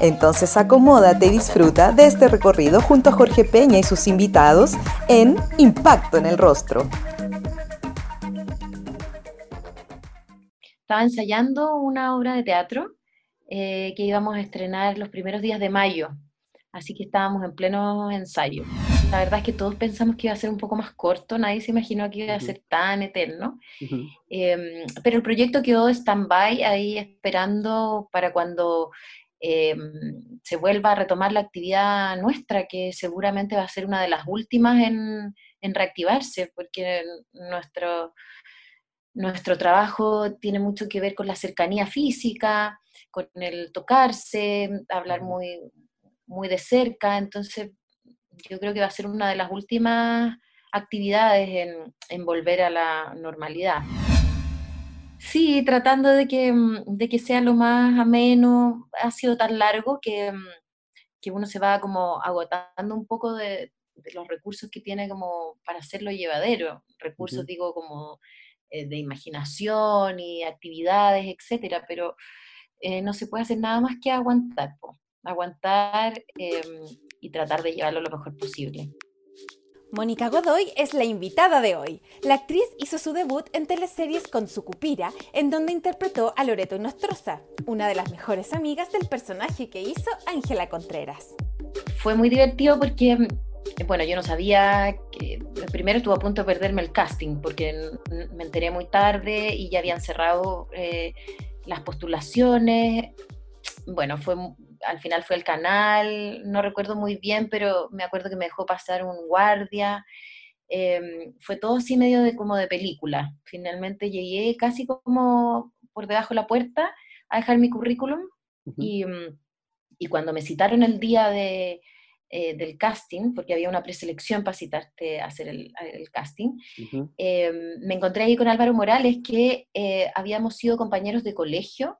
Entonces acomódate y disfruta de este recorrido junto a Jorge Peña y sus invitados en Impacto en el Rostro. Estaba ensayando una obra de teatro eh, que íbamos a estrenar los primeros días de mayo, así que estábamos en pleno ensayo. La verdad es que todos pensamos que iba a ser un poco más corto, nadie se imaginó que iba a ser tan eterno, em, pero el proyecto quedó stand-by ahí esperando para cuando eh, se vuelva a retomar la actividad nuestra, que seguramente va a ser una de las últimas en, reactivarse, porque nuestro, nuestro trabajo tiene mucho que ver con la cercanía física, con el tocarse, hablar muy, muy de cerca, entonces yo creo que va a ser una de las últimas actividades en, en volver a la normalidad. Sí, tratando de que, mm, de que sea lo más ameno, ha sido tan largo que, mm, que uno se va como agotando un poco de, los recursos que tiene como para hacerlo llevadero. Recursos, digo, como eh, de imaginación y actividades, etcétera, pero eh, no se puede hacer nada más que aguantar, aguantar em, y tratar de llevarlo lo mejor posible. Mónica Godoy es la invitada de hoy. La actriz hizo su debut en teleseries con Sucupira, en donde interpretó a Loreto Nostroza, una de las mejores amigas del personaje que hizo Ángela Contreras. Fue muy divertido porque, bueno, yo no sabía que primero estuvo a punto de perderme el casting porque me enteré muy tarde y ya habían cerrado eh, las postulaciones. Bueno, fue al final fue el canal, no recuerdo muy bien, pero me acuerdo que me dejó pasar un guardia. Em, fue todo así medio de como de película. Finalmente llegué casi como por debajo de la puerta a dejar mi currículum y, mm, y, cuando me citaron el día de, eh, del casting, porque había una preselección para citarte a hacer el, casting, em, me encontré ahí con Álvaro Morales, que eh, habíamos sido compañeros de colegio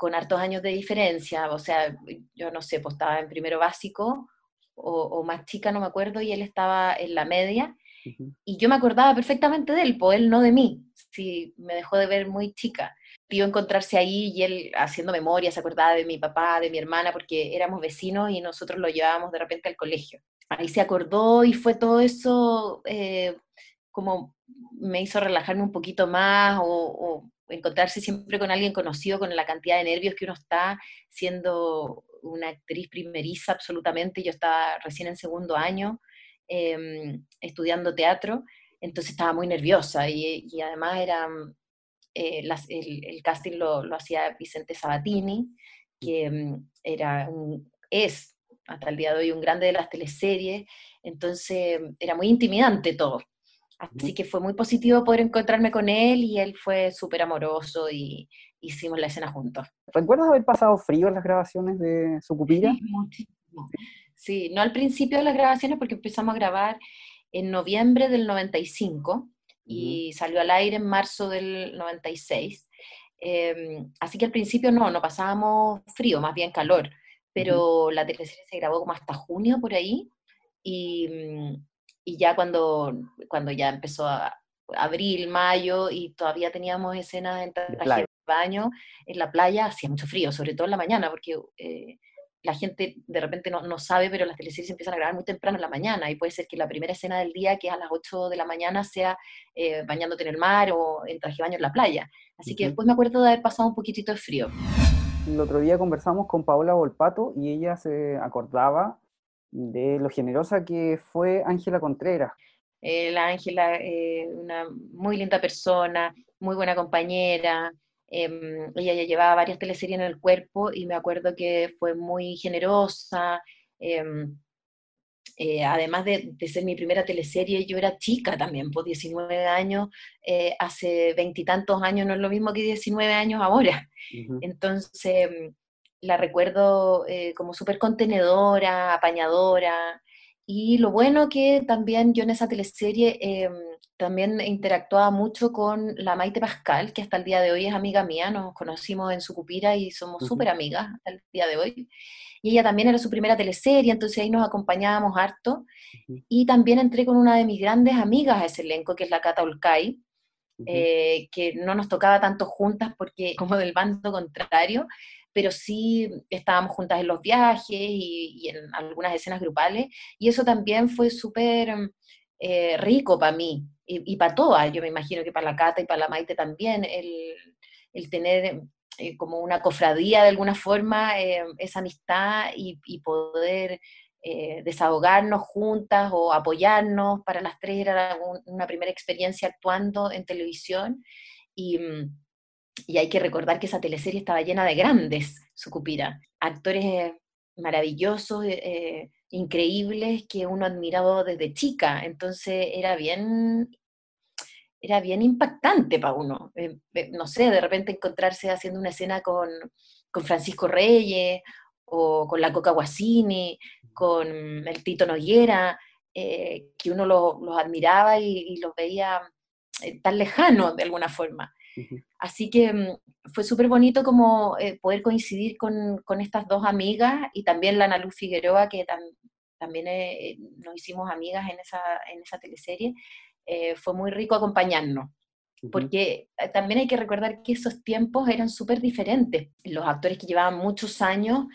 con hartos años de diferencia, o sea, yo no sé, pues estaba en primero básico o, más chica, no me acuerdo, y él estaba en la media, y yo me acordaba perfectamente de él, pues él no de mí, sí, me dejó de ver muy chica. Pidió encontrarse ahí y él haciendo memoria, se acordaba de mi papá, de mi hermana, porque éramos vecinos y nosotros lo llevábamos de repente al colegio. Ahí se acordó y fue todo eso eh, como me hizo relajarme un poquito más o encontrarse siempre con alguien conocido, con la cantidad de nervios que uno está siendo una actriz primeriza absolutamente. Yo estaba recién en segundo año em, estudiando teatro, entonces estaba muy nerviosa y, además era, eh, el, casting lo, hacía Vicente Sabatini, que em, era es hasta el día de hoy un grande de las teleseries, entonces era muy intimidante todo. Así que fue muy positivo poder encontrarme con él y él fue súper amoroso y hicimos la escena juntos. ¿Recuerdas haber pasado frío en las grabaciones de Sucupira? Sí, muchísimo. Sí, no al principio de las grabaciones porque empezamos a grabar en noviembre del 95 y salió al aire en marzo del 96. Em, así que al principio no, no pasábamos frío, más bien calor, pero la teleserie se grabó como hasta junio por ahí y, mm, y ya cuando, cuando ya empezó a abril, mayo, y todavía teníamos escenas en traje de baño en la playa, hacía mucho frío, sobre todo en la mañana, porque eh, la gente de repente no, no, sabe, pero las teleseries empiezan a grabar muy temprano en la mañana, y puede ser que la primera escena del día, que es a las 8 de la mañana, sea eh, bañándote en el mar o en traje de baño en la playa. Así que después me acuerdo de haber pasado un poquitito de frío. El otro día conversamos con Paola Volpato y ella se acordaba de lo generosa que fue Ángela Contreras. Eh, la Ángela, eh, una muy linda persona, muy buena compañera. Em, ella ya llevaba varias teleseries en el cuerpo y me acuerdo que fue muy generosa. Em, eh, además de, ser mi primera teleserie, yo era chica también, por pues 19 años, hace veintitantos años no es lo mismo que 19 años ahora. Entonces, la recuerdo eh, como súper contenedora, apañadora, Y lo bueno que también yo en esa teleserie em, también interactuaba mucho con la Maite Pascal, que hasta el día de hoy es amiga mía, nos conocimos en Sucupira y somos súper amigas hasta el día de hoy. Y ella también era su primera teleserie, entonces ahí nos acompañábamos harto. Y también entré con una de mis grandes amigas a ese elenco, que es la Cata Olcay, eh, que no nos tocaba tanto juntas porque como del bando contrario, pero sí estábamos juntas en los viajes y, en algunas escenas grupales, y eso también fue súper eh, rico para mí y, para todas, yo me imagino que para la Cata y para la Maite también, el, el tener eh, como una cofradía de alguna forma, eh, esa amistad y, poder desahogarnos juntas o apoyarnos, para las tres era una primera experiencia actuando en televisión y mm, y hay que recordar que esa teleserie estaba llena de grandes, Sucupira, actores maravillosos, eh, eh, increíbles, que uno admiraba desde chica. Entonces era bien, era bien impactante para uno. Eh, no sé, de repente encontrarse haciendo una escena con, Francisco Reyes, o con la Coca Guasini, con el Tito Noguera, que uno los admiraba y, y los veía tan lejanos de alguna forma. Así que mm, fue súper bonito como eh, poder coincidir con, con, estas dos amigas y también la Ana Luz Figueroa, que también eh, nos hicimos amigas en esa, en esa teleserie. Eh, fue muy rico acompañarnos, porque también hay que recordar que esos tiempos eran súper diferentes. Los actores que llevaban muchos años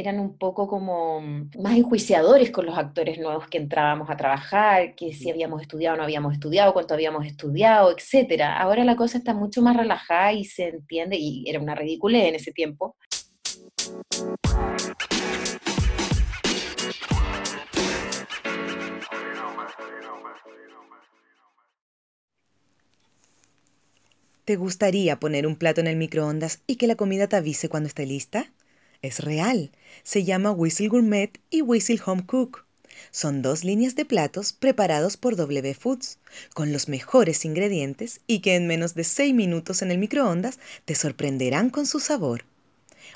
eran un poco como más enjuiciadores con los actores nuevos que entrábamos a trabajar, que si habíamos estudiado o no habíamos estudiado, cuánto habíamos estudiado, etcétera. Ahora la cosa está mucho más relajada y se entiende, y era una ridícula en ese tiempo. ¿Te gustaría poner un plato en el microondas y que la comida te avise cuando esté lista? Es real. Se llama Whistle Gourmet y Whistle Home Cook. Son dos líneas de platos preparados por W Foods, con los mejores ingredientes y que en menos de 6 minutos en el microondas te sorprenderán con su sabor.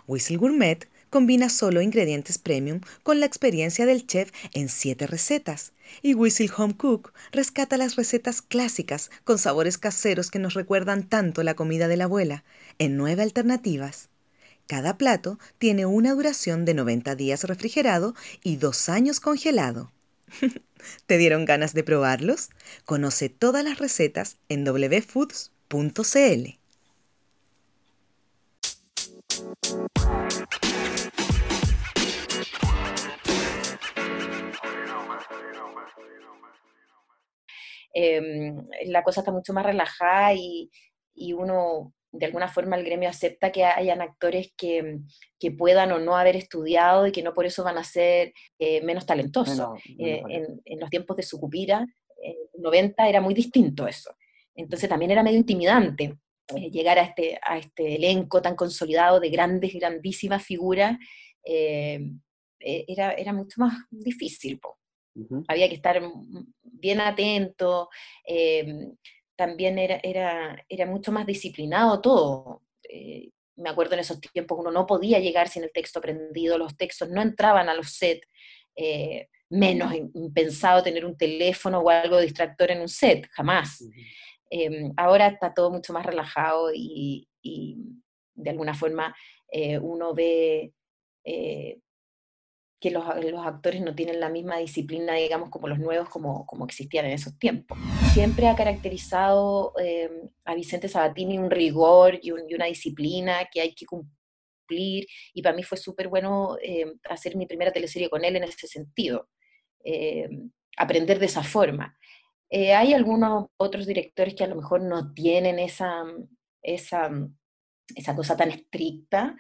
Whistle Gourmet combina solo ingredientes premium con la experiencia del chef en 7 recetas. Y Whistle Home Cook rescata las recetas clásicas con sabores caseros que nos recuerdan tanto la comida de la abuela, en nueve alternativas. Cada plato tiene una duración de 90 días refrigerado y dos años congelado. ¿Te dieron ganas de probarlos? Conoce todas las recetas en wfoods.cl. Em, la cosa está mucho más relajada y uno de alguna forma el gremio acepta que hayan actores que, puedan o no haber estudiado y que no por eso van a ser eh, menos talentosos. Eh, en, los tiempos de Sucupira, en 90 era muy distinto eso. Entonces también era medio intimidante eh, llegar a este, a este elenco tan consolidado de grandes, grandísimas figuras. era, era mucho más difícil. Había que estar bien atento también era, era, era mucho más disciplinado todo. Eh, me acuerdo en esos tiempos uno no podía llegar sin el texto aprendido, los textos no entraban a los sets, eh, menos pensado tener un teléfono o algo distractor en un set, jamás. Em, ahora está todo mucho más relajado y, de alguna forma eh, uno ve que los, los, actores no tienen la misma disciplina, digamos, como los nuevos, como, como existían en esos tiempos. Siempre ha caracterizado eh, a Vicente Sabatini un rigor y, una disciplina que hay que cumplir, y para mí fue súper bueno eh, hacer mi primera teleserie con él en ese sentido, eh, aprender de esa forma. hay algunos otros directores que a lo mejor no tienen esa, esa, esa cosa tan estricta,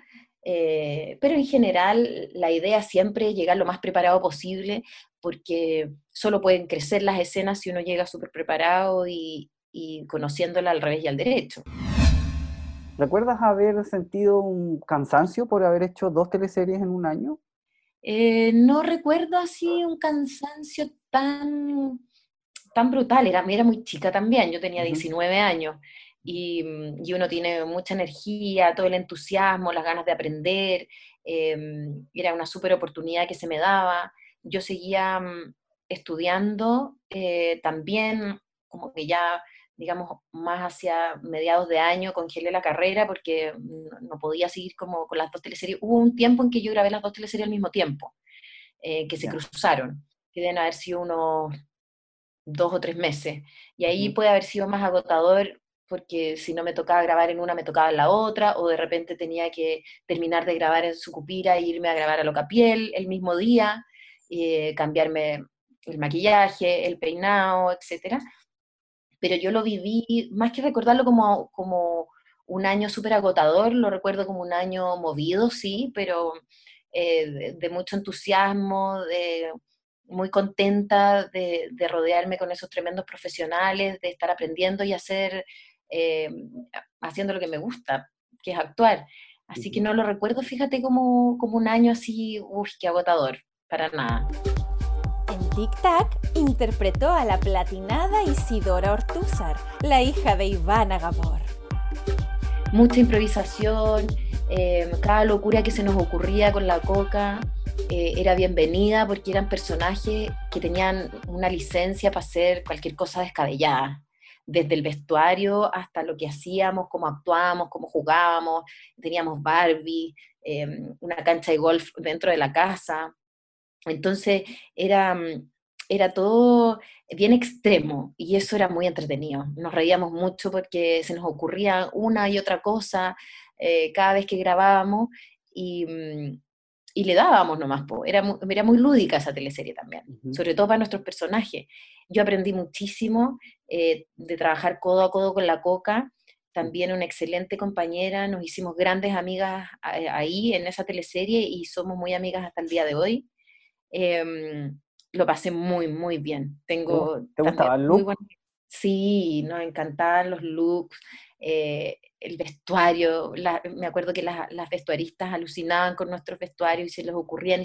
eh, pero en general la idea siempre es llegar lo más preparado posible porque solo pueden crecer las escenas si uno llega súper preparado y, conociéndola al revés y al derecho. ¿Recuerdas haber sentido un cansancio por haber hecho dos teleseries en un año? Eh, no recuerdo así un cansancio tan, tan brutal, era, era muy chica también, yo tenía 19 años. Mm, y, uno tiene mucha energía, todo el entusiasmo, las ganas de aprender, em, era una súper oportunidad que se me daba. Yo seguía mm, estudiando, eh, también como que ya, digamos, más hacia mediados de año congelé la carrera porque no, podía seguir como con las dos teleseries. Hubo un tiempo en que yo grabé las dos teleseries al mismo tiempo, eh, que se cruzaron, que deben haber sido unos dos o tres meses. Y ahí puede haber sido más agotador porque si no me tocaba grabar en una, me tocaba en la otra, o de repente tenía que terminar de grabar en Sucupira e irme a grabar a Locapiel el mismo día, eh, cambiarme el maquillaje, el peinado, etc. Pero yo lo viví, más que recordarlo como, como un año súper agotador, lo recuerdo como un año movido, sí, pero eh, de, mucho entusiasmo, de, muy contenta de, de, rodearme con esos tremendos profesionales, de estar aprendiendo y hacer, eh, haciendo lo que me gusta, que es actuar. Así que no lo recuerdo, fíjate, como, como un año así, uy, qué agotador, para nada. En Tic Tac interpretó a la platinada Isidora Ortúzar, la hija de Ivana Gabor. Mucha improvisación, eh, cada locura que se nos ocurría con la coca eh, era bienvenida porque eran personajes que tenían una licencia para hacer cualquier cosa descabellada, desde el vestuario hasta lo que hacíamos, cómo actuábamos, cómo jugábamos, teníamos Barbie, em, una cancha de golf dentro de la casa. Entonces era, mm, era todo bien extremo y eso era muy entretenido. Nos reíamos mucho porque se nos ocurría una y otra cosa eh, cada vez que grabábamos y, mm, y le dábamos nomás, po. Era, muy, era muy lúdica esa teleserie también, sobre todo para nuestros personajes. Yo aprendí muchísimo eh, de trabajar codo a codo con la Coca, también una excelente compañera, nos hicimos grandes amigas eh, ahí en esa teleserie y somos muy amigas hasta el día de hoy. Em, lo pasé muy, muy bien. Tengo ¿Te gustaba el look? Sí, nos encantaban los looks. Eh, el vestuario, me acuerdo que las, vestuaristas alucinaban con nuestros vestuarios y se les ocurrían,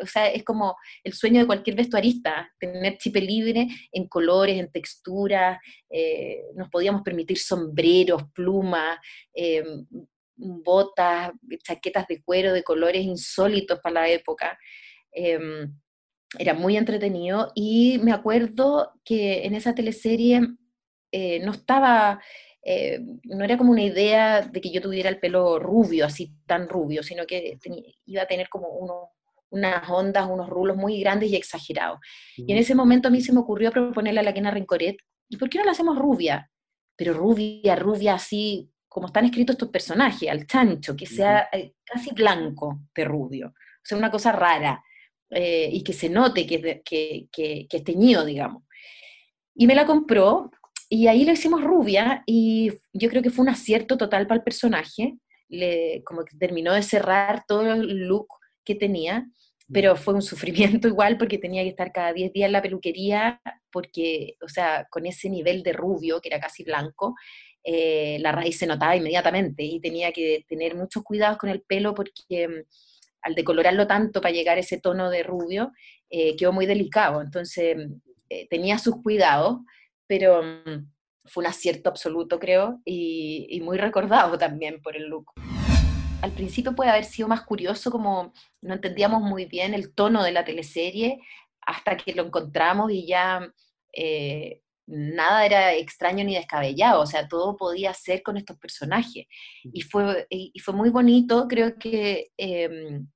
o sea, es como el sueño de cualquier vestuarista, tener chipe libre en colores, en texturas, eh, nos podíamos permitir sombreros, plumas, eh, botas, chaquetas de cuero de colores insólitos para la época. Em, era muy entretenido y me acuerdo que en esa teleserie no estaba eh, no era como una idea de que yo tuviera el pelo rubio, así tan rubio, sino que iba a tener como unas ondas, unos rulos muy grandes y exagerados. Y en ese momento a mí se me ocurrió proponerle a la Kena Rincoret, ¿y por qué no la hacemos rubia? Pero rubia, rubia así, como están escritos estos personajes, al chancho, que sea eh, casi blanco de rubio. O sea, una cosa rara. Eh, y que se note que, que, que, que es teñido, digamos. Y me la compró y ahí lo hicimos rubia y yo creo que fue un acierto total para el personaje, le, como que terminó de cerrar todo el look que tenía, pero fue un sufrimiento igual porque tenía que estar cada 10 días en la peluquería, porque, o sea, con ese nivel de rubio, que era casi blanco, eh, la raíz se notaba inmediatamente y tenía que tener muchos cuidados con el pelo porque mm, al decolorarlo tanto para llegar a ese tono de rubio, eh, quedó muy delicado, entonces eh, tenía sus cuidados pero mm, fue un acierto absoluto, creo, y, muy recordado también por el look. Al principio puede haber sido más curioso, como no entendíamos muy bien el tono de la teleserie, hasta que lo encontramos y ya eh, nada era extraño ni descabellado, o sea, todo podía ser con estos personajes. Y fue, y fue muy bonito, creo que em,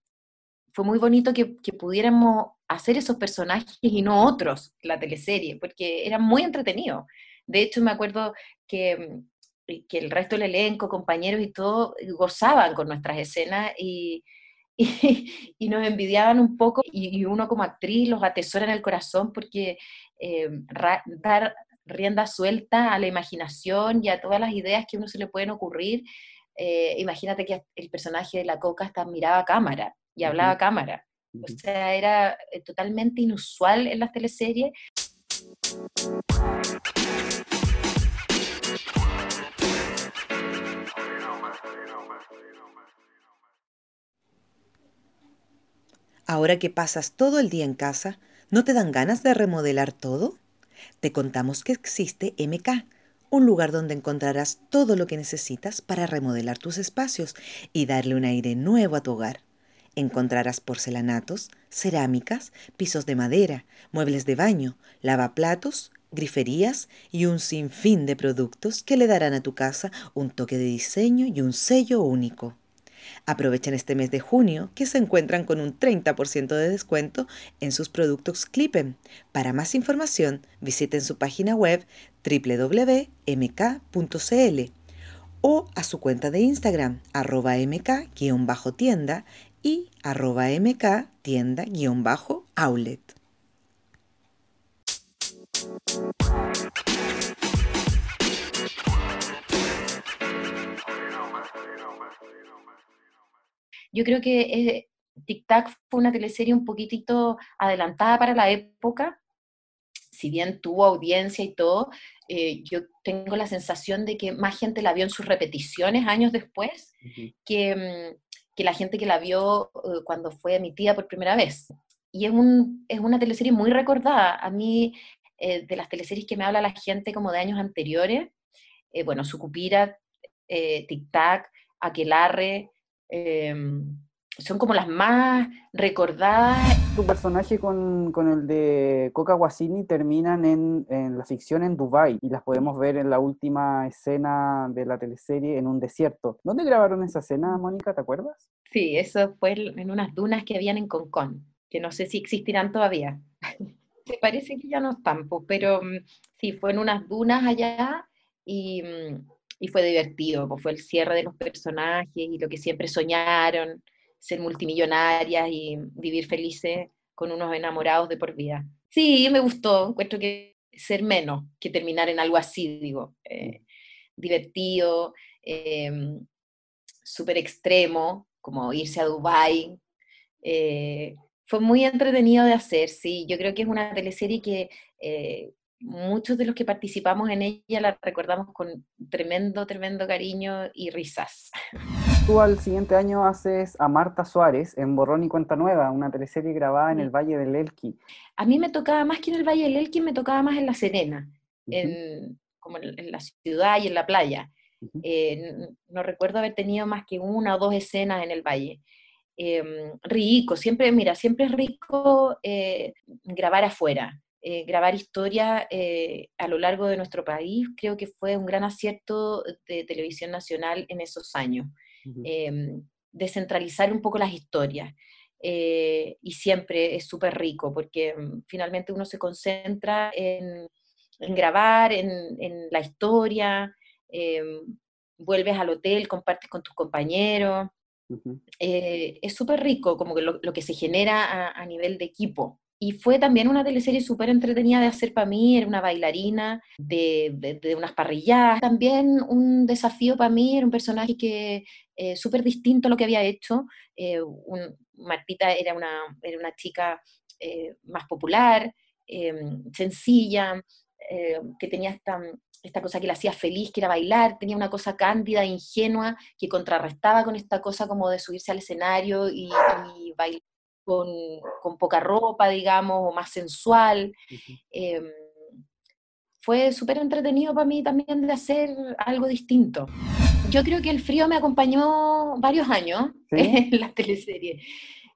fue muy bonito que, que, pudiéramos hacer esos personajes y no otros, la teleserie, porque era muy entretenido. De hecho, me acuerdo que, mm, que el resto del elenco, compañeros y todo, gozaban con nuestras escenas y, y, nos envidiaban un poco y, uno como actriz los atesora en el corazón porque eh, dar rienda suelta a la imaginación y a todas las ideas que a uno se le pueden ocurrir. Eh, imagínate que el personaje de la coca está miraba a cámara y hablaba a cámara. O sea, era eh, totalmente inusual en las teleseries. Ahora que pasas todo el día en casa, ¿no te dan ganas de remodelar todo? Te contamos que existe MK, un lugar donde encontrarás todo lo que necesitas para remodelar tus espacios y darle un aire nuevo a tu hogar. Encontrarás porcelanatos, cerámicas, pisos de madera, muebles de baño, lavaplatos, griferías y un sinfín de productos que le darán a tu casa un toque de diseño y un sello único. Aprovechen este mes de junio que se encuentran con un 30% de descuento en sus productos Clippen. Para más información, visiten su página web www.mk.cl o a su cuenta de Instagram arroba mk-tienda y arroba mk tienda-outlet. Yo creo que eh, Tic Tac fue una teleserie un poquitito adelantada para la época, si bien tuvo audiencia y todo, eh, yo tengo la sensación de que más gente la vio en sus repeticiones años después que, mm, que, la gente que la vio eh, cuando fue emitida por primera vez. Y es, un, es una teleserie muy recordada. A mí, de las teleseries que me habla la gente como de años anteriores, bueno, Sucupira, Tic Tac, Aquelarre, Em, son como las más recordadas. Tu personaje con, con el de Coca Guasini terminan en, en, la ficción en Dubai y las podemos ver en la última escena de la teleserie en un desierto. ¿Dónde grabaron esa escena, Mónica? ¿Te acuerdas? Sí, eso fue en unas dunas que habían en Concón, que no sé si existirán todavía. Me parece que ya no están, pero mm, sí, fue en unas dunas allá y mm, y fue divertido, pues fue el cierre de los personajes y lo que siempre soñaron, ser multimillonarias y vivir felices con unos enamorados de por vida. Sí, me gustó, encuentro que ser menos que terminar en algo así, digo, eh, divertido, em, súper extremo, como irse a Dubái. Eh, fue muy entretenido de hacer, sí, yo creo que es una teleserie que eh, muchos de los que participamos en ella la recordamos con tremendo, tremendo cariño y risas. Tú al siguiente año haces a Marta Suárez en Borrón y Cuenta Nueva, una teleserie grabada en el Valle del Elqui. A mí me tocaba más que en el Valle del Elqui, me tocaba más en La Serena, en, como en, la ciudad y en la playa. Eh, no recuerdo haber tenido más que una o dos escenas en el Valle. Em, rico, siempre, mira, siempre es rico eh, grabar afuera. Eh, grabar historia eh, a lo largo de nuestro país, creo que fue un gran acierto de Televisión Nacional en esos años. Em, descentralizar un poco las historias. Eh, y siempre es súper rico porque mm, finalmente uno se concentra en, grabar, en, la historia, em, vuelves al hotel, compartes con tus compañeros. es súper rico como que lo, que se genera a nivel de equipo. Y fue también una teleserie súper entretenida de hacer para mí, era una bailarina de, de, unas parrilladas. También un desafío para mí, era un personaje que eh, súper distinto a lo que había hecho. Eh, Martita era una, era una chica eh, más popular, em, sencilla, que tenía esta, esta cosa que la hacía feliz, que era bailar, tenía una cosa cándida, ingenua, que contrarrestaba con esta cosa como de subirse al escenario y, y bailar con, poca ropa, digamos, o más sensual. Em, fue súper entretenido para mí también de hacer algo distinto. Yo creo que el frío me acompañó varios años en la teleserie.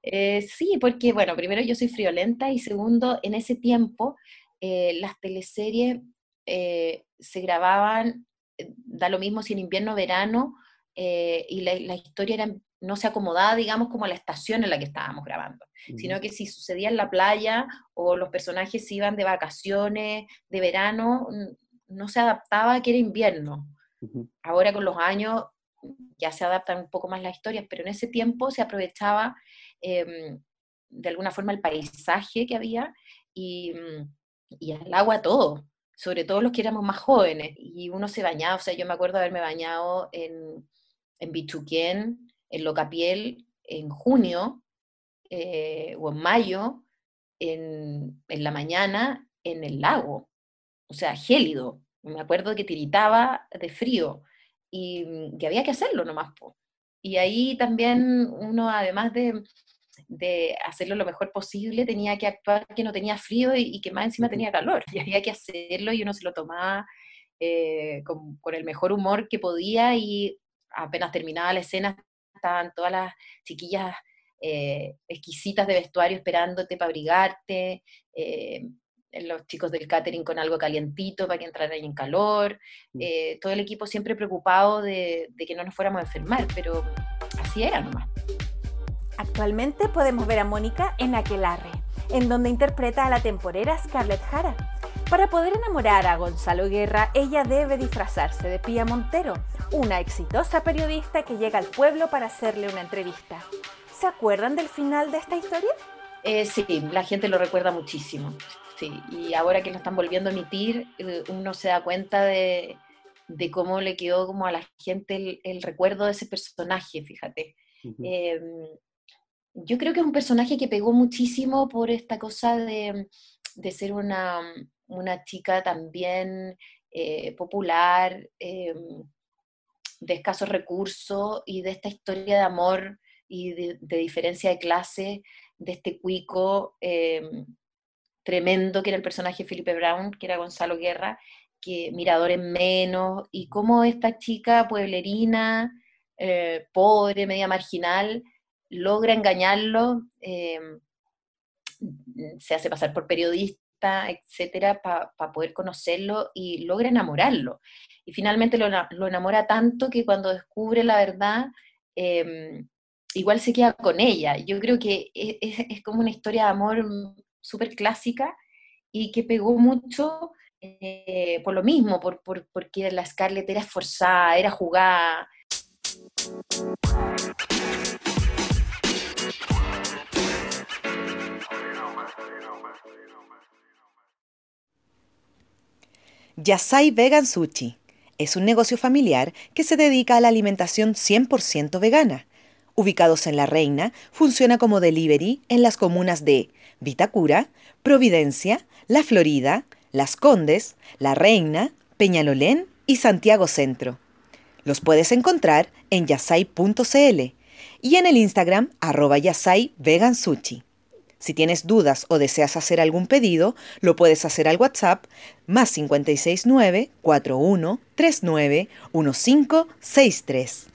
Eh, sí, porque, bueno, primero yo soy friolenta y segundo, en ese tiempo eh, las teleseries eh, se grababan, da lo mismo si en invierno o verano, y la, la, historia era no se acomodaba, digamos, como a la estación en la que estábamos grabando, sino que si sucedía en la playa o los personajes iban de vacaciones, de verano, no se adaptaba a que era invierno. Ahora con los años ya se adaptan un poco más las historias, pero en ese tiempo se aprovechaba em, de alguna forma el paisaje que había y, y el agua todo, sobre todo los que éramos más jóvenes. Y uno se bañaba, o sea, yo me acuerdo haberme bañado en, en Bichuquén, en Locapiel en junio eh, o en mayo, en, la mañana, en el lago, o sea, gélido. Me acuerdo que tiritaba de frío y mm, que había que hacerlo nomás. Y ahí también uno, además de, de, hacerlo lo mejor posible, tenía que actuar que no tenía frío y, que más encima tenía calor. Y había que hacerlo y uno se lo tomaba eh, con, con, el mejor humor que podía y apenas terminaba la escena estaban todas las chiquillas eh, exquisitas de vestuario esperándote para abrigarte, eh, los chicos del catering con algo calientito para que entraran en calor, Mm. eh, todo el equipo siempre preocupado de, de que no nos fuéramos a enfermar, pero así era nomás. Actualmente podemos ver a Mónica en Aquelarre, en donde interpreta a la temporera Scarlett Jara. Para poder enamorar a Gonzalo Guerra, ella debe disfrazarse de Pía Montero, una exitosa periodista que llega al pueblo para hacerle una entrevista. ¿Se acuerdan del final de esta historia? Eh, sí, la gente lo recuerda muchísimo. Sí, y ahora que lo están volviendo a emitir, eh, uno se da cuenta de, de cómo le quedó como a la gente el, el recuerdo de ese personaje, fíjate. Eh, yo creo que es un personaje que pegó muchísimo por esta cosa de, de ser una, una chica también eh, popular, eh, de escasos recursos y de esta historia de amor y de, de diferencia de clase de este cuico eh, tremendo que era el personaje de Felipe Brown, que era Gonzalo Guerra, que miradores menos, y cómo esta chica pueblerina, eh, pobre, media marginal, logra engañarlo, eh, se hace pasar por periodista, etcétera, para poder conocerlo y logra enamorarlo. Y finalmente lo, ena- lo enamora tanto que cuando descubre la verdad, eh, igual se queda con ella. Yo creo que es, es- es como una historia de amor súper clásica y que pegó mucho eh, por lo mismo, por, por- porque la Scarlett era esforzada, era jugada. Yasai Vegan Sushi es un negocio familiar que se dedica a la alimentación 100% vegana. Ubicados en La Reina, funciona como delivery en las comunas de Vitacura, Providencia, La Florida, Las Condes, La Reina, Peñalolén y Santiago Centro. Los puedes encontrar en yasai.cl y en el Instagram arroba yasai vegan sushi. Si tienes dudas o deseas hacer algún pedido, lo puedes hacer al WhatsApp más 569 41 39 1563.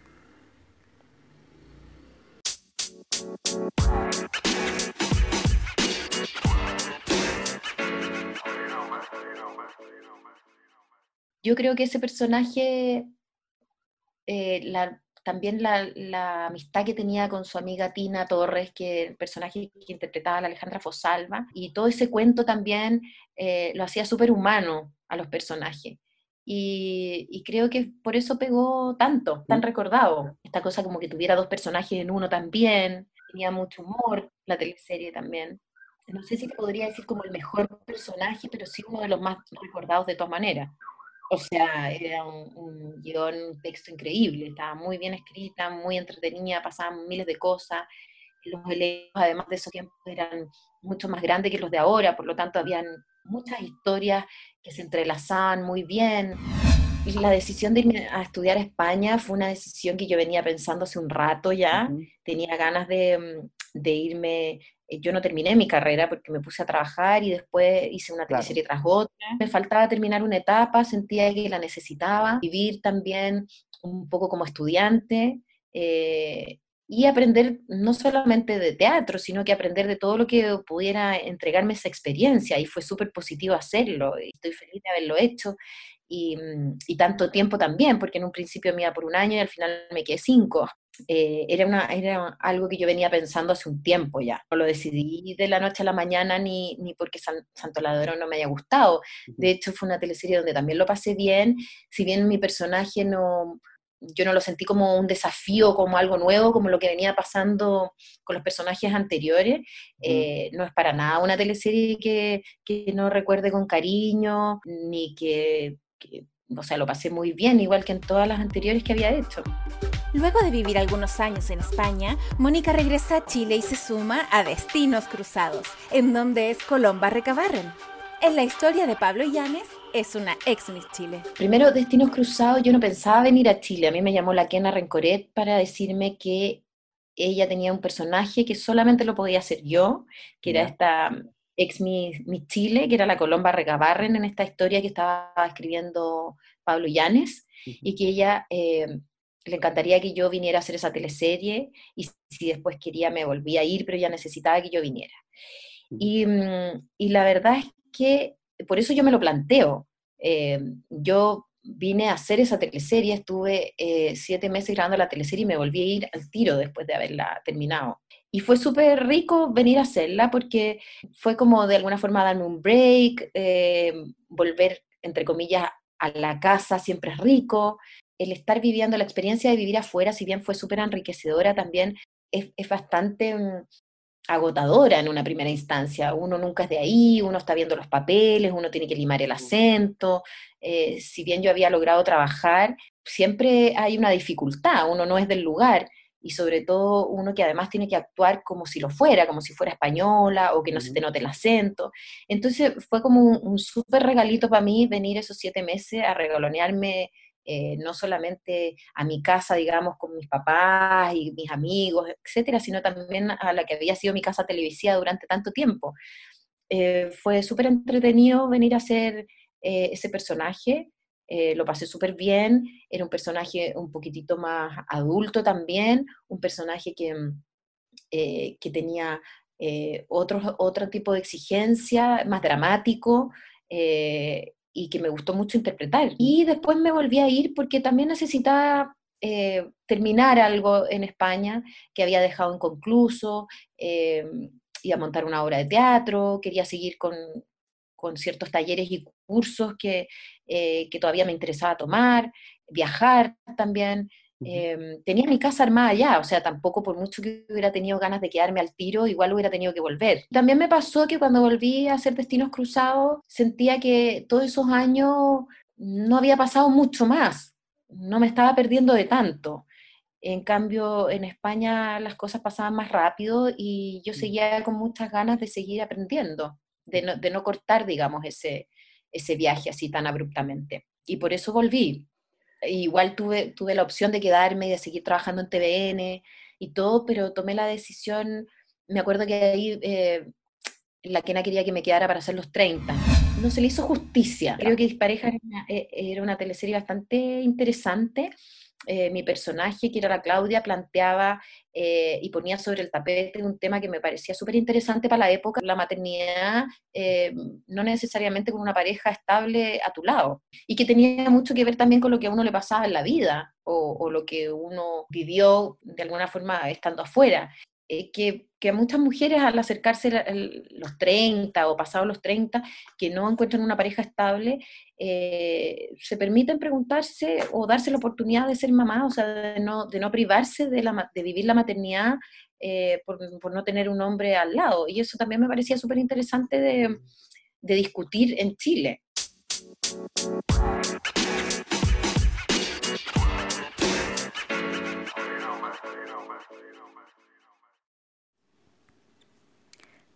Yo creo que ese personaje, eh, la- también la, la amistad que tenía con su amiga Tina Torres, que el personaje que interpretaba la Alejandra Fosalva, y todo ese cuento también eh, lo hacía súper humano a los personajes. Y, y creo que por eso pegó tanto, tan Mm. recordado. Esta cosa como que tuviera dos personajes en uno también, tenía mucho humor la teleserie también. No sé si te podría decir como el mejor personaje, pero sí uno de los más recordados de todas maneras. O sea, era un, un guion, un texto increíble, estaba muy bien escrita, muy entretenida, pasaban miles de cosas. Los elencos, además de esos tiempos, eran mucho más grandes que los de ahora, por lo tanto, habían muchas historias que se entrelazaban muy bien. Y la decisión de irme a estudiar a España fue una decisión que yo venía pensando hace un rato ya. Tenía ganas de, mm, de irme. Eh, Yo no terminé mi carrera porque me puse a trabajar y después hice una Claro. teleserie tras otra. Me faltaba terminar una etapa, sentía que la necesitaba. Vivir también un poco como estudiante. eh, y aprender no solamente de teatro, sino que aprender de todo lo que pudiera entregarme esa experiencia. Y fue súper positivo hacerlo. y Estoy feliz de haberlo hecho. Y, mm, y tanto tiempo también, porque en un principio me iba por un año y al final me quedé cinco. Eh, era, una, era algo que yo venía pensando hace un tiempo ya. No lo decidí de la noche a la mañana ni, ni porque San- Santo Ladrón no me haya gustado. De hecho, fue una teleserie donde también lo pasé bien, si bien mi personaje no, yo no lo sentí como un desafío, como algo nuevo, como lo que venía pasando con los personajes anteriores. Eh, no es para nada una teleserie que, que no recuerde con cariño, ni que, que, o sea, lo pasé muy bien, igual que en todas las anteriores que había hecho. Luego de vivir algunos años en España, Mónica regresa a Chile y se suma a Destinos Cruzados, en donde es Colomba Recabarren. En la historia de Pablo Llanes, es una ex Miss Chile. Primero, Destinos Cruzados, yo no pensaba venir a Chile. A mí me llamó la Kena Rencoret para decirme que ella tenía un personaje que solamente lo podía hacer yo, que era esta ex Miss, Miss Chile, que era la Colomba Recabarren en esta historia que estaba escribiendo Pablo Llanes, y que ella eh, le encantaría que yo viniera a hacer esa teleserie y si después quería me volvía a ir, pero ya necesitaba que yo viniera. Y, mm, y la verdad es que por eso yo me lo planteo. Eh, yo vine a hacer esa teleserie, estuve eh, siete meses grabando la teleserie y me volví a ir al tiro después de haberla terminado. Y fue súper rico venir a hacerla porque fue como de alguna forma darme un break, eh, volver, entre comillas, a la casa siempre es rico. El estar viviendo la experiencia de vivir afuera, si bien fue súper enriquecedora, también es, es bastante mm, agotadora en una primera instancia. Uno nunca es de ahí, uno está viendo los papeles, uno tiene que limar el acento. Eh, si bien yo había logrado trabajar, siempre hay una dificultad, uno no es del lugar y sobre todo uno que además tiene que actuar como si lo fuera, como si fuera española o que no se te note el acento. Entonces fue como un, un súper regalito para mí venir esos siete meses a regalonearme eh, no solamente a mi casa, digamos, con mis papás y mis amigos, etcétera, sino también a la que había sido mi casa televisiva durante tanto tiempo. Eh, fue súper entretenido venir a ser eh, ese personaje, lo pasé súper bien, era un personaje un poquitito más adulto también, un personaje que, que tenía otro, otro tipo de exigencia, más dramático, y que me gustó mucho interpretar. Y después me volví a ir porque también necesitaba eh, terminar algo en España que había dejado inconcluso, eh, iba a montar una obra de teatro, quería seguir con, con ciertos talleres y cursos que, eh, que todavía me interesaba tomar, viajar también. Em, tenía mi casa armada ya, o sea, tampoco por mucho que hubiera tenido ganas de quedarme al tiro, igual hubiera tenido que volver. También me pasó que cuando volví a hacer Destinos Cruzados, sentía que todos esos años no había pasado mucho más, no me estaba perdiendo de tanto. En cambio, en España las cosas pasaban más rápido y yo mm. seguía con muchas ganas de seguir aprendiendo, de no, de no cortar, digamos, ese, ese viaje así tan abruptamente. Y por eso volví igual tuve, tuve la opción de quedarme y de seguir trabajando en TVN y todo, pero tomé la decisión, me acuerdo que ahí eh, la Kena quería que me quedara para hacer los 30. No se le hizo justicia. Creo que Dispareja era una, eh, era una teleserie bastante interesante eh, mi personaje, que era la Claudia, planteaba eh, y ponía sobre el tapete un tema que me parecía súper interesante para la época, la maternidad, eh, no necesariamente con una pareja estable a tu lado, y que tenía mucho que ver también con lo que a uno le pasaba en la vida o, o lo que uno vivió de alguna forma estando afuera. Eh, que, a muchas mujeres al acercarse a los 30 o pasados los 30, que no encuentran una pareja estable, eh, se permiten preguntarse o darse la oportunidad de ser mamá, o sea, de no, de no privarse de, la, de vivir la maternidad eh, por, por, no tener un hombre al lado. Y eso también me parecía súper interesante de, de discutir en Chile.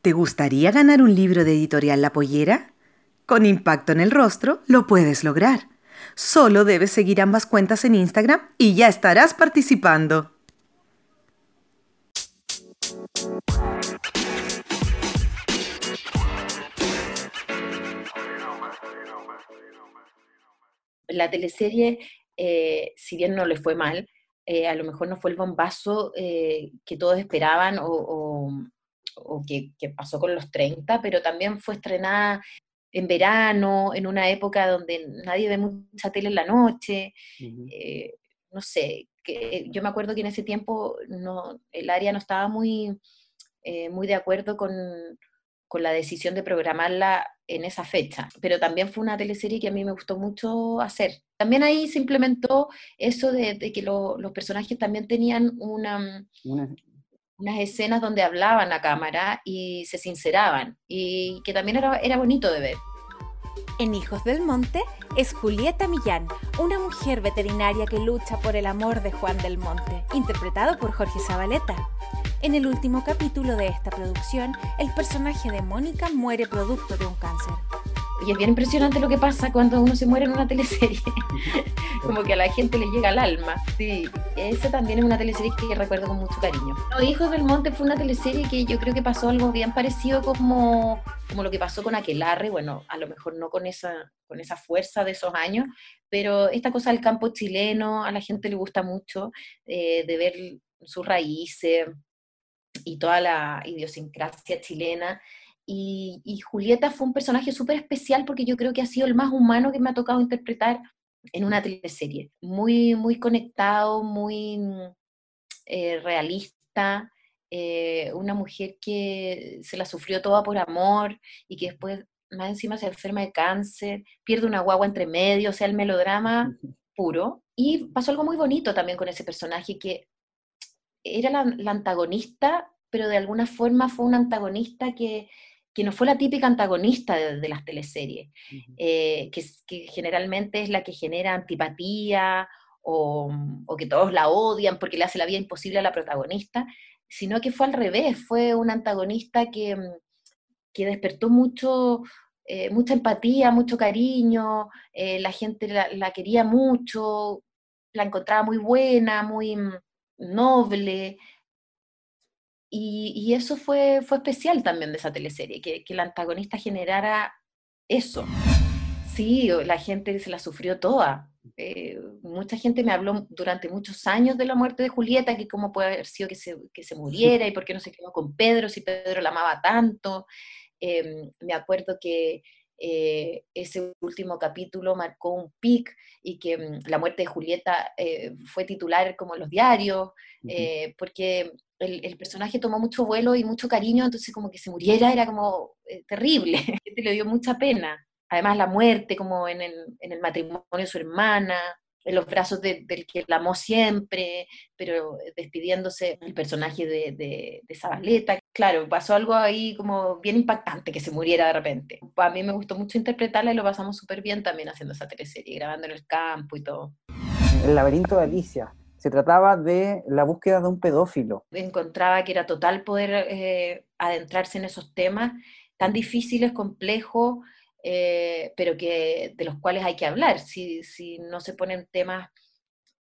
¿Te gustaría ganar un libro de editorial La Pollera? Con impacto en el rostro lo puedes lograr. Solo debes seguir ambas cuentas en Instagram y ya estarás participando. La teleserie, eh, si bien no le fue mal, eh, a lo mejor no fue el bombazo eh, que todos esperaban o, o que, pasó con los 30, pero también fue estrenada en verano, en una época donde nadie ve mucha tele en la noche, eh, no sé, que, yo me acuerdo que en ese tiempo no, el área no estaba muy, eh, muy de acuerdo con, con, la decisión de programarla en esa fecha, pero también fue una teleserie que a mí me gustó mucho hacer. También ahí se implementó eso de, que los personajes también tenían una, una unas escenas donde hablaban a cámara y se sinceraban, y que también era, era bonito de ver. En Hijos del Monte es Julieta Millán, una mujer veterinaria que lucha por el amor de Juan del Monte, interpretado por Jorge Zabaleta. En el último capítulo de esta producción, el personaje de Mónica muere producto de un cáncer. Y es bien impresionante lo que pasa cuando uno se muere en una teleserie. Como que a la gente le llega al alma. Sí, esa también es una teleserie que recuerdo con mucho cariño. Los Hijos del Monte fue una teleserie que yo creo que pasó algo bien parecido como, como lo que pasó con Aquelarre. Bueno, a lo mejor no con esa, con esa fuerza de esos años, pero esta cosa del campo chileno a la gente le gusta mucho, eh, de ver sus raíces y toda la idiosincrasia chilena. Y, Julieta fue un personaje súper especial porque yo creo que ha sido el más humano que me ha tocado interpretar en una teleserie. Muy, muy conectado, muy eh, realista, eh, una mujer que se la sufrió toda por amor y que después más encima se enferma de cáncer, pierde una guagua entre medio, o sea, el melodrama puro. Y pasó algo muy bonito también con ese personaje que era la, antagonista, pero de alguna forma fue un antagonista que, que no fue la típica antagonista de, las teleseries, eh, que, que, generalmente es la que genera antipatía o, o, que todos la odian porque le hace la vida imposible a la protagonista, sino que fue al revés, fue un antagonista que, que despertó mucho, eh, mucha empatía, mucho cariño, eh, la gente la, la, quería mucho, la encontraba muy buena, muy, noble. Y, eso fue, fue especial también de esa teleserie, que, que el antagonista generara eso. Sí, la gente se la sufrió toda. Eh, mucha gente me habló durante muchos años de la muerte de Julieta, que cómo puede haber sido que se, que se muriera y por qué no se quedó con Pedro si Pedro la amaba tanto. Em, me acuerdo que eh, ese último capítulo marcó un pic y que mm, la muerte de Julieta eh, fue titular como en los diarios, porque el, personaje tomó mucho vuelo y mucho cariño, entonces como que se muriera era como terrible, le dio mucha pena. Además la muerte como en el, en el matrimonio de su hermana, en los brazos del que la amó siempre, pero despidiéndose el personaje de, de, de, Zabaleta. Claro, pasó algo ahí como bien impactante que se muriera de repente. A mí me gustó mucho interpretarla y lo pasamos súper bien también haciendo esa teleserie, grabando en el campo y todo. El laberinto de Alicia. Se trataba de la búsqueda de un pedófilo. Encontraba que era total poder eh, adentrarse en esos temas tan difíciles, complejos, eh, pero que, de los cuales hay que hablar. Si, no se ponen temas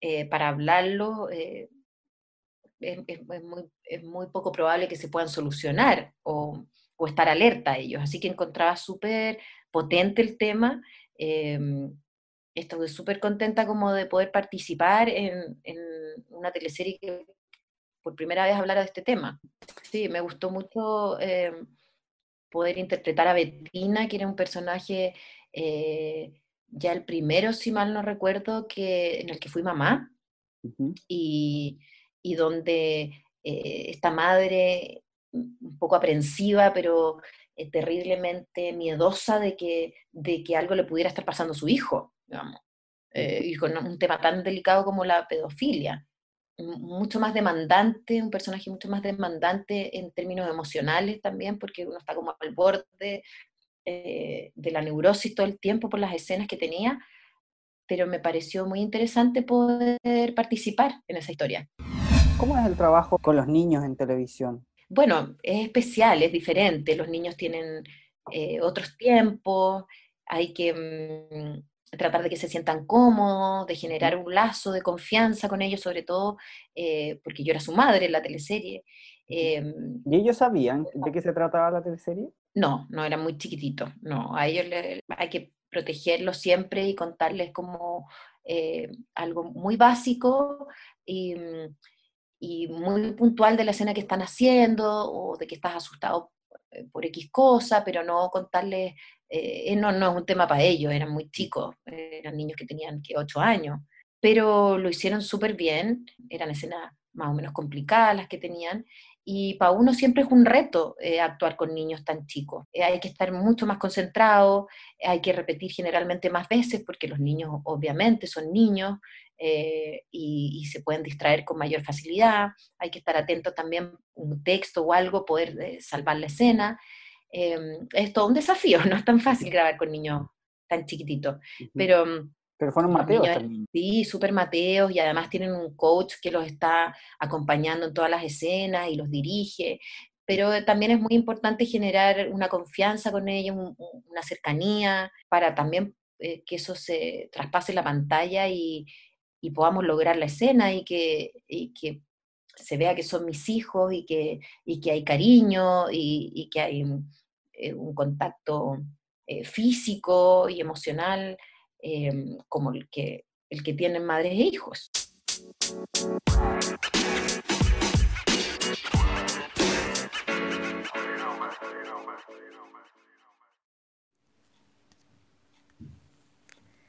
eh, para hablarlo, es, es, muy, es, muy, poco probable que se puedan solucionar o, o estar alerta a ellos. Así que encontraba súper potente el tema. Estoy súper contenta como de poder participar en, en, una teleserie que por primera vez hablara de este tema. Sí, me gustó mucho em, poder interpretar a Bettina, que era un personaje, eh, ya el primero, si mal no recuerdo, que, en el que fui mamá, y, y, donde eh, esta madre, un poco aprensiva, pero eh, terriblemente miedosa de que, de que algo le pudiera estar pasando a su hijo, digamos, y con un tema tan delicado como la pedofilia mucho más demandante, un personaje mucho más demandante en términos emocionales también, porque uno está como al borde eh, de la neurosis todo el tiempo por las escenas que tenía, pero me pareció muy interesante poder participar en esa historia. ¿Cómo es el trabajo con los niños en televisión? Bueno, es especial, es diferente, los niños tienen eh, otros tiempos, hay que... Mm, tratar de que se sientan cómodos, de generar un lazo de confianza con ellos, sobre todo eh, porque yo era su madre en la teleserie. Em, ¿Y ellos sabían de qué se trataba la teleserie? No, no, eran muy chiquititos, no, a ellos hay que protegerlos siempre y contarles como eh, algo muy básico y, y, muy puntual de la escena que están haciendo o de que estás asustado eh, por X cosa, pero no contarles eh, no, no es un tema para ellos, eran muy chicos, eran niños que tenían que 8 años, pero lo hicieron súper bien, eran escenas más o menos complicadas las que tenían, y para uno siempre es un reto eh, actuar con niños tan chicos. Eh, hay que estar mucho más concentrado, hay que repetir generalmente más veces porque los niños obviamente son niños y, y, se pueden distraer con mayor facilidad. Hay que estar atento también un texto o algo, poder salvar la escena. Em, es todo un desafío, no es tan fácil grabar con niños tan chiquititos, pero... Mm, pero fueron Mateos también. Sí, súper Mateos y además tienen un coach que los está acompañando en todas las escenas y los dirige, pero también es muy importante generar una confianza con ellos, una cercanía, para también eh, que eso se traspase la pantalla y, podamos lograr la escena y que, que, se vea que son mis hijos y que, que hay cariño y, que hay un, eh, contacto eh, físico y emocional como el que, el que tienen madres e hijos.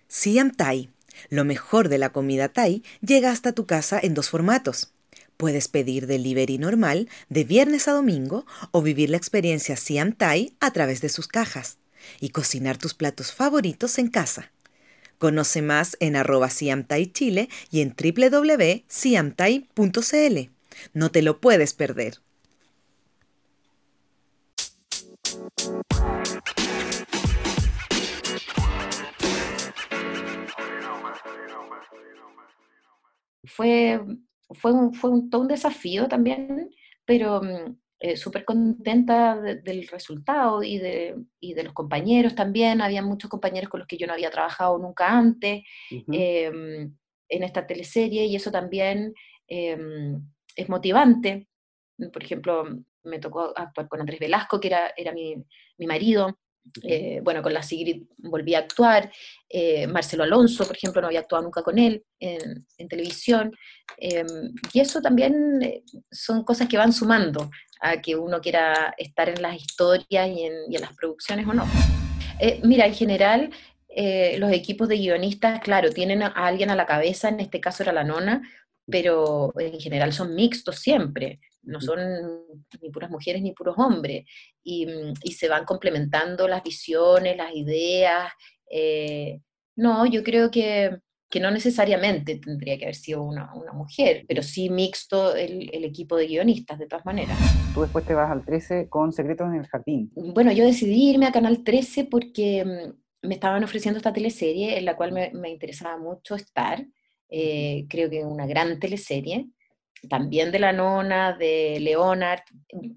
Siam Thai. Lo mejor de la comida Thai llega hasta tu casa en dos formatos. Puedes pedir delivery normal de viernes a domingo o vivir la experiencia Siam Thai a través de sus cajas y cocinar tus platos favoritos en casa. Conoce más en arroba Chile y en www.siamthai.cl. No te lo puedes perder. fue, fue, un, fue un, todo un desafío también, pero mm, eh, súper contenta del resultado y de, y de, los compañeros también. Había muchos compañeros con los que yo no había trabajado nunca antes em, en esta teleserie y eso también em, es motivante. Por ejemplo, me tocó actuar con Andrés Velasco, que era, era mi, mi marido, eh, bueno, con la Sigrid volví a actuar, eh, Marcelo Alonso, por ejemplo, no había actuado nunca con él en, televisión, em, y eso también eh, son cosas que van sumando a que uno quiera estar en las historias y en, las producciones o no. mira, en general, los equipos de guionistas, claro, tienen a alguien a la cabeza, en este caso era la nona, pero en general son mixtos siempre no son ni puras mujeres ni puros hombres, y, mm, se van complementando las visiones, las ideas. Eh, no, yo creo que, no necesariamente tendría que haber sido una, mujer, pero sí mixto el, equipo de guionistas, de todas maneras. Tú después te vas al 13 con Secretos en el Jardín. Bueno, yo decidí irme a Canal 13 porque mm, me estaban ofreciendo esta teleserie en la cual me, interesaba mucho estar. Eh, creo que una gran teleserie también de la nona, de Leonard.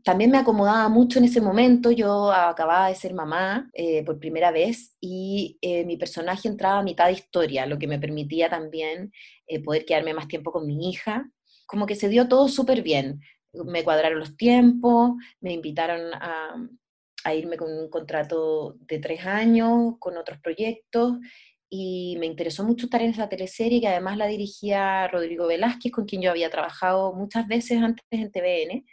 También me acomodaba mucho en ese momento, yo acababa de ser mamá eh, por primera vez y eh, mi personaje entraba a mitad de historia, lo que me permitía también eh, poder quedarme más tiempo con mi hija. Como que se dio todo súper bien. Me cuadraron los tiempos, me invitaron a, a irme con un contrato de tres años, con otros proyectos, y me interesó mucho estar en esa teleserie que además la dirigía Rodrigo Velázquez, con quien yo había trabajado muchas veces antes en TVN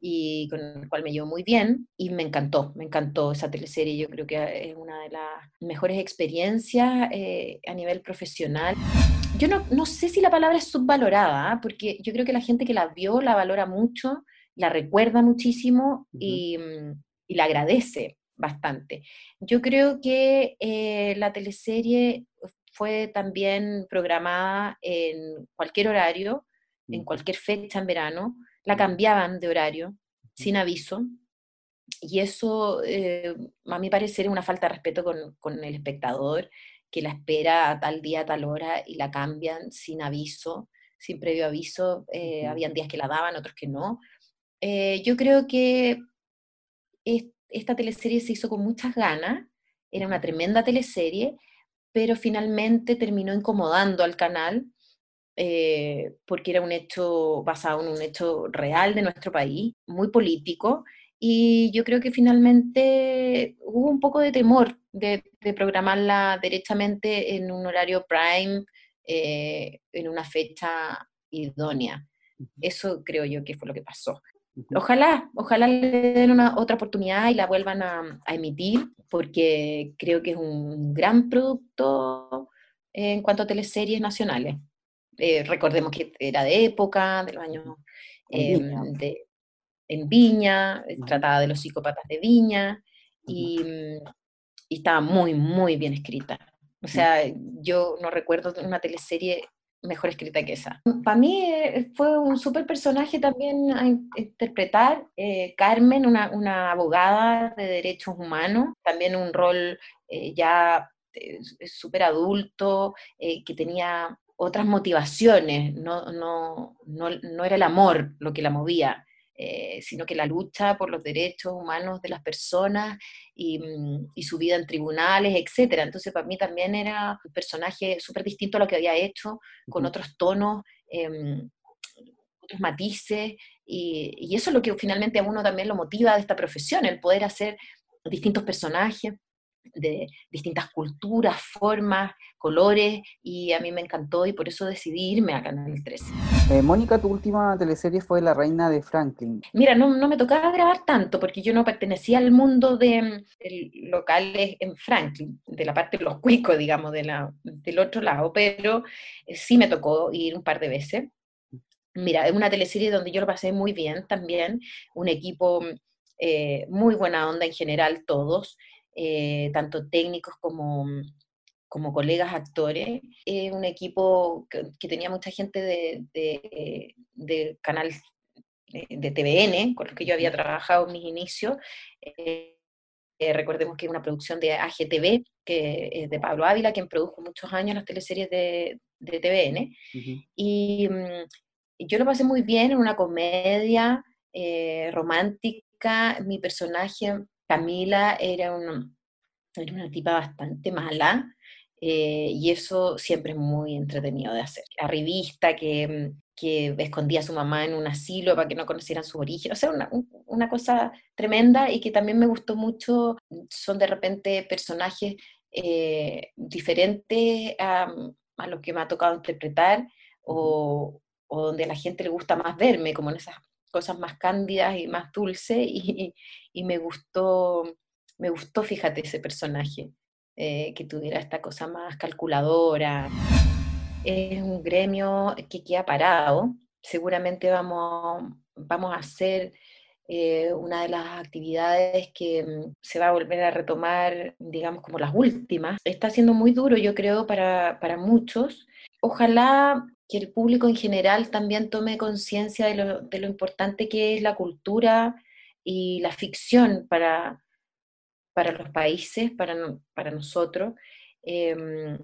y con el cual me llevo muy bien y me encantó, me encantó esa teleserie, yo creo que es una de las mejores experiencias eh, a nivel profesional. Yo no, no, sé si la palabra es subvalorada, ¿ah? porque yo creo que la gente que la vio la valora mucho, la recuerda muchísimo y, y la agradece bastante. Yo creo que eh, la teleserie fue también programada en cualquier horario, en cualquier fecha en verano, la cambiaban de horario sin aviso, y eso, eh, a mi parecer, es una falta de respeto con, el espectador, que la espera a tal día, a tal hora, y la cambian sin aviso, sin previo aviso. Eh, habían días que la daban, otros que no. yo creo que esta teleserie se hizo con muchas ganas, era una tremenda teleserie, pero finalmente terminó incomodando al canal eh, porque era un hecho basado en un hecho real de nuestro país, muy político, y yo creo que finalmente hubo un poco de temor de, programarla derechamente en un horario prime, eh, en una fecha idónea. Eso creo yo que fue lo que pasó. Ojalá, ojalá le den una otra oportunidad y la vuelvan a, emitir, porque creo que es un gran producto en cuanto a teleseries nacionales. Eh, recordemos que era de época, de los años en Viña, eh, trataba de los psicópatas de Viña, y, y, estaba muy, muy bien escrita. O sea, yo no recuerdo una teleserie mejor escrita que esa. Para mí eh, fue un súper personaje también a interpretar. Eh, Carmen, una, una, abogada de derechos humanos, también un rol eh, ya súper adulto, que tenía otras motivaciones, no, no, no, no, era el amor lo que la movía. Eh, sino que la lucha por los derechos humanos de las personas y, mm, y su vida en tribunales, etc. Entonces para mí también era un personaje súper distinto a lo que había hecho, con otros tonos, em, otros matices, y, y eso es lo que finalmente a uno también lo motiva de esta profesión, el poder hacer distintos personajes de distintas culturas, formas, colores, y a mí me encantó y por eso decidí irme a Canal 13. Eh, Mónica, tu última teleserie fue La Reina de Franklin. Mira, no, no me tocaba grabar tanto porque yo no pertenecía al mundo de, locales en Franklin, de la parte de los cuicos, digamos, de la, del otro lado, pero eh, sí me tocó ir un par de veces. Mira, es una teleserie donde yo lo pasé muy bien también, un equipo eh, muy buena onda en general todos, eh, tanto técnicos como, como colegas actores. Es un equipo que, tenía mucha gente de, de, canal de TVN, con los que yo había trabajado en mis inicios. Eh, eh, recordemos que es una producción de AGTV, que es de Pablo Ávila, quien produjo muchos años las teleseries de, de TVN. Y mm, yo lo pasé muy bien en una comedia romántica. Mi personaje Camila era, era una tipa bastante mala eh, y eso siempre es muy entretenido de hacer. La revista que, que, escondía a su mamá en un asilo para que no conocieran su origen, o sea, una, una cosa tremenda y que también me gustó mucho, son de repente personajes eh, diferentes a, a, lo que me ha tocado interpretar o, o donde a la gente le gusta más verme, como en esas cosas más cándidas y más dulces, y, y me gustó, me gustó, fíjate, ese personaje, eh, que tuviera esta cosa más calculadora. Es un gremio que queda parado, seguramente vamos, vamos a hacer eh, una de las actividades que mm, se va a volver a retomar, digamos, como las últimas. Está siendo muy duro, yo creo, para, para muchos. Ojalá que el público en general también tome conciencia de lo, de lo, importante que es la cultura y la ficción para, para los países, para, para nosotros, em,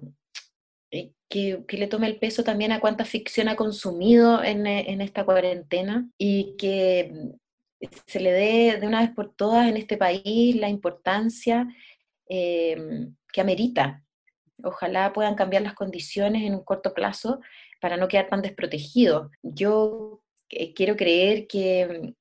eh, que, que, le tome el peso también a cuánta ficción ha consumido en, en esta cuarentena y que se le dé de una vez por todas en este país la importancia eh, que amerita. Ojalá puedan cambiar las condiciones en un corto plazo para no quedar tan desprotegidos. Yo eh, quiero creer que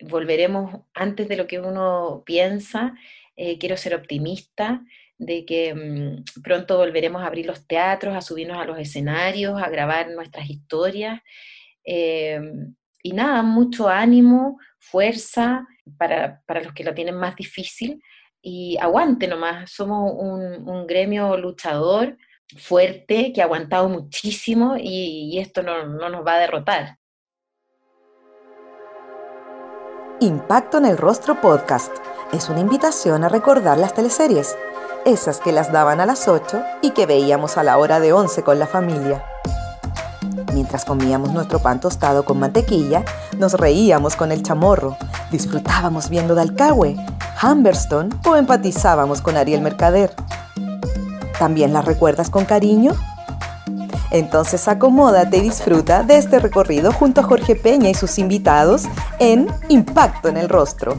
mm, volveremos antes de lo que uno piensa, eh, quiero ser optimista de que mm, pronto volveremos a abrir los teatros, a subirnos a los escenarios, a grabar nuestras historias. Eh, y nada, mucho ánimo, fuerza para, para, los que lo tienen más difícil y aguante nomás, somos un, un gremio luchador fuerte, que ha aguantado muchísimo y, esto no, no nos va a derrotar. Impacto en el Rostro Podcast es una invitación a recordar las teleseries, esas que las daban a las 8 y que veíamos a la hora de 11 con la familia. Mientras comíamos nuestro pan tostado con mantequilla, nos reíamos con el chamorro, disfrutábamos viendo Dalcahue, Humberstone o empatizábamos con Ariel Mercader. ¿También la recuerdas con cariño? Entonces acomódate y disfruta de este recorrido junto a Jorge Peña y sus invitados en Impacto en el Rostro.